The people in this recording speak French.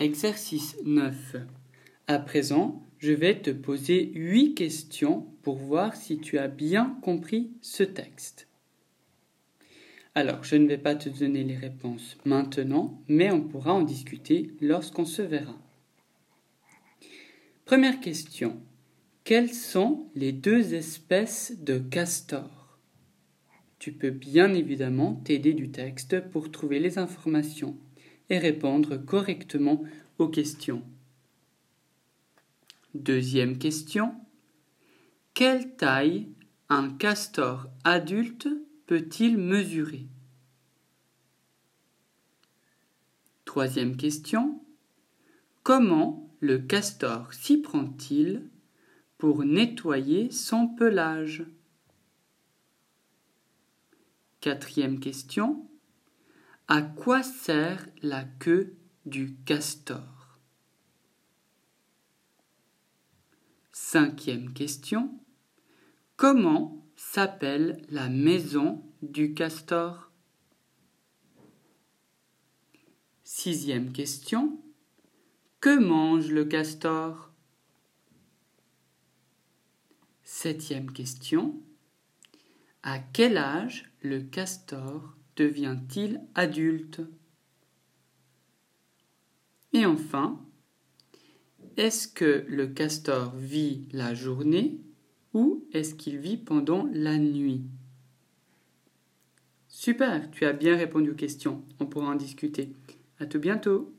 Exercice 9. À présent, je vais te poser huit questions pour voir si tu as bien compris ce texte. Alors, je ne vais pas te donner les réponses maintenant, mais on pourra en discuter lorsqu'on se verra. Première question. Quelles sont les deux espèces de castors? Tu peux bien évidemment t'aider du texte pour trouver les informations et répondre correctement aux questions. Deuxième question. Quelle taille un castor adulte peut-il mesurer? Troisième question. Comment le castor s'y prend-il pour nettoyer son pelage? Quatrième question. À quoi sert la queue du castor? Cinquième question. Comment s'appelle la maison du castor? Sixième question. Que mange le castor? Septième question. À quel âge le castor devient-il adulte? Et enfin, est-ce que le castor vit la journée ou est-ce qu'il vit pendant la nuit? Super, tu as bien répondu aux questions. On pourra en discuter. À tout bientôt.